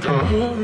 back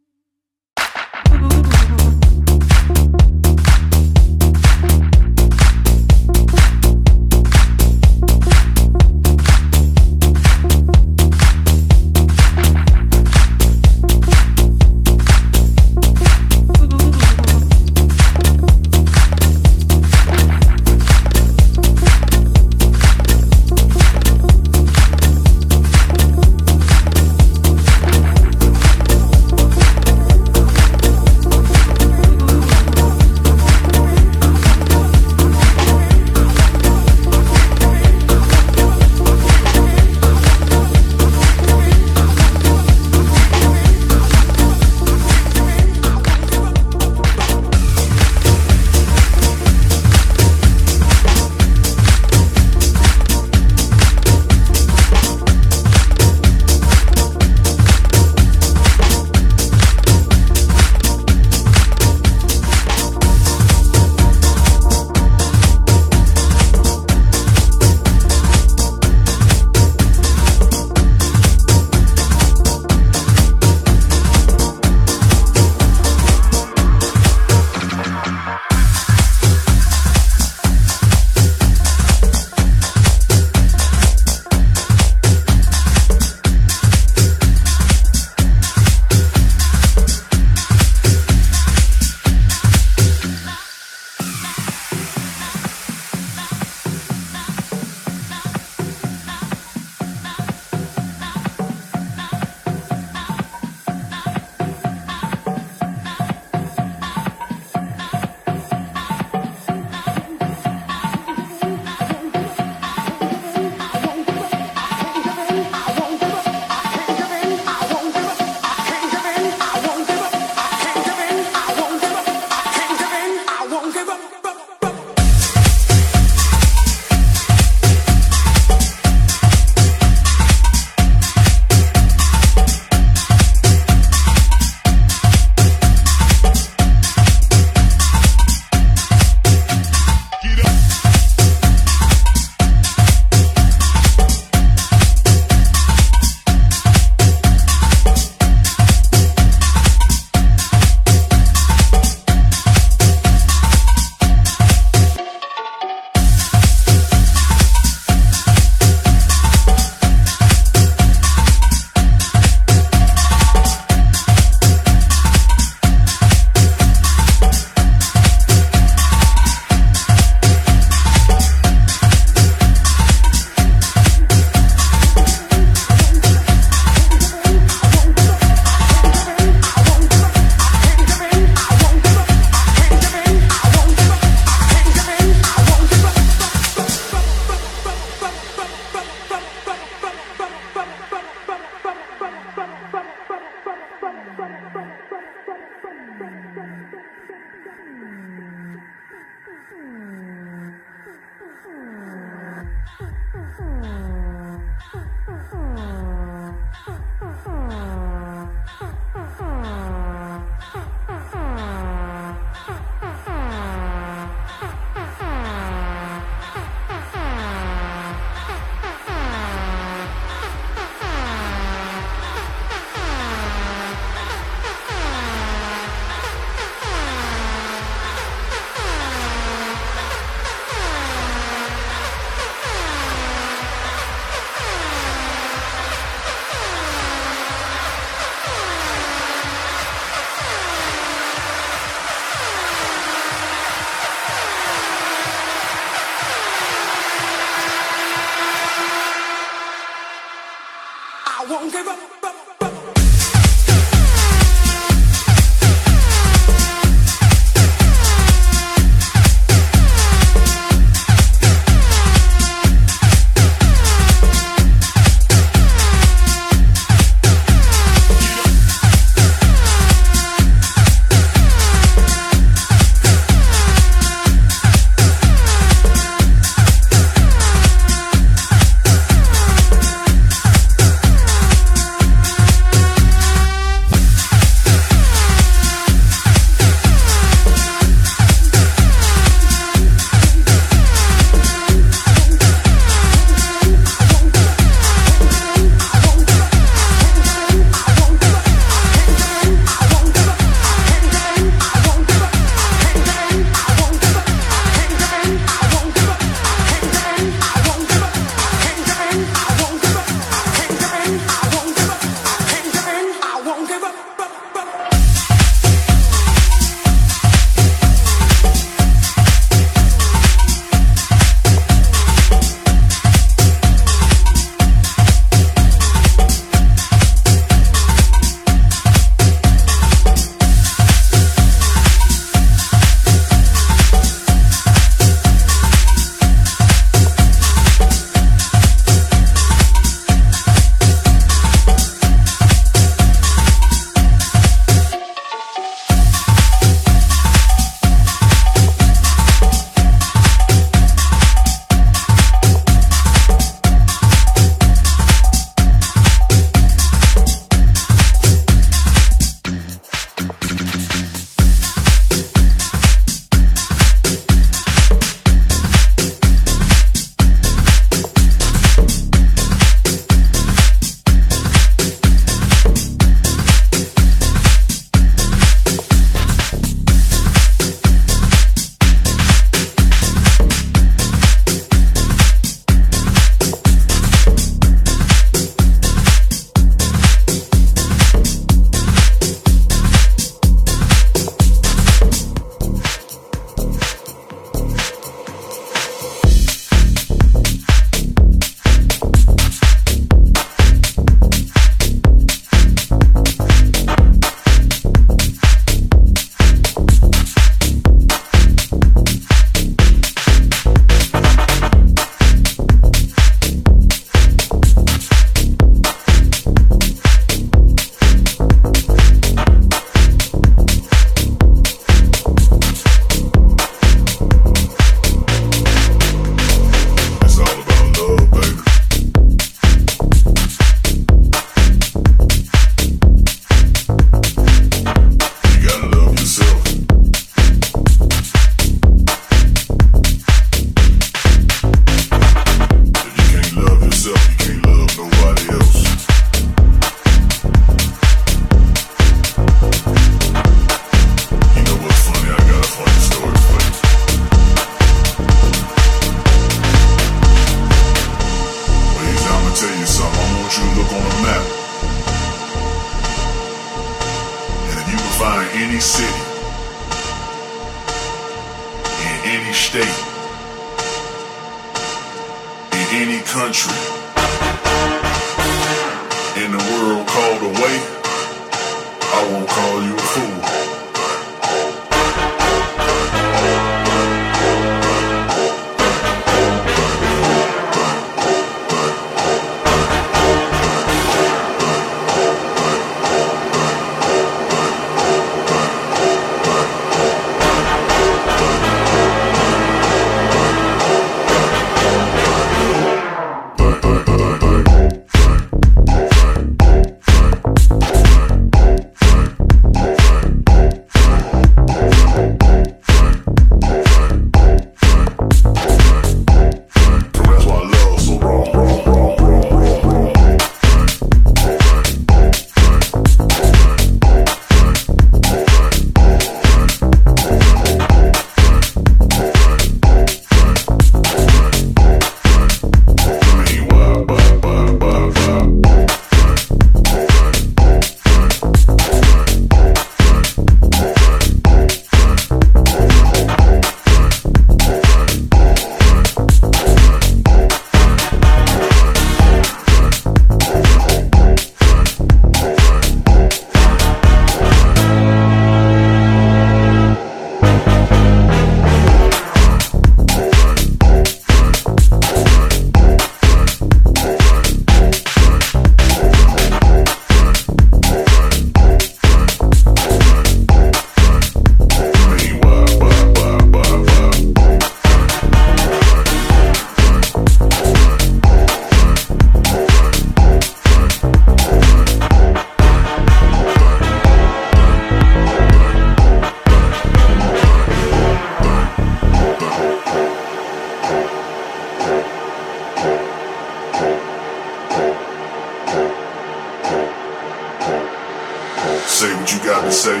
to say.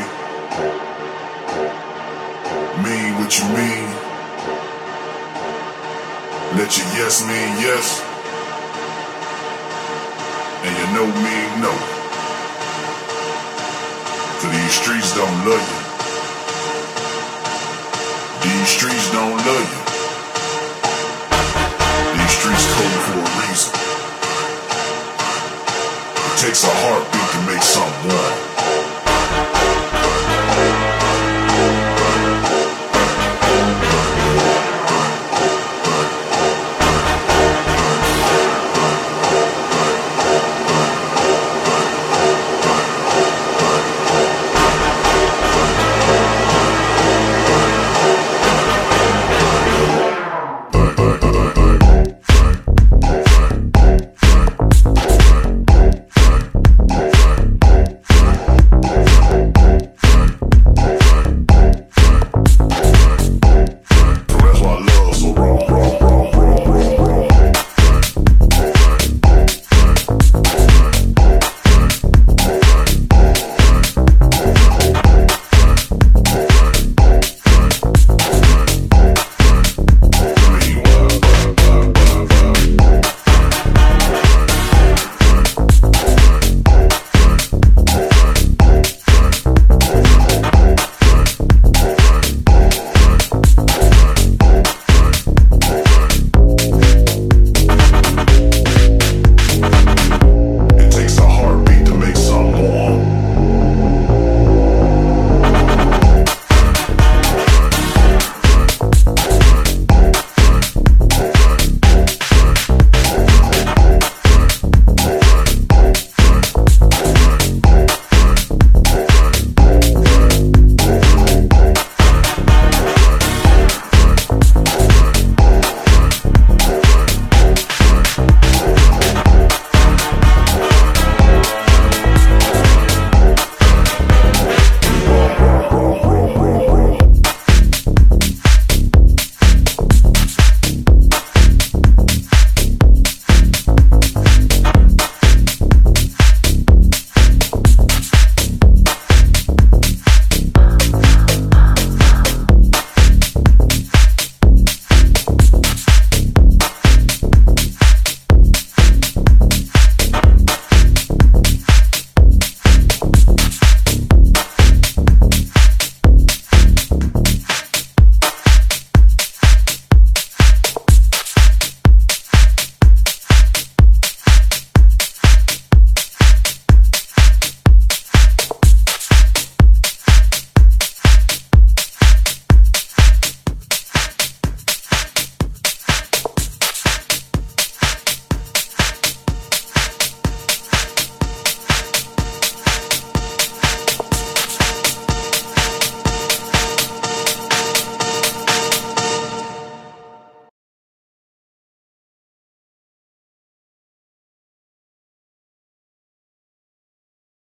Mean what you mean. Let your yes mean yes. And your no mean no. Cause these streets don't love you. These streets don't love you. These streets cold for a reason. It takes a heartbeat to make something warm.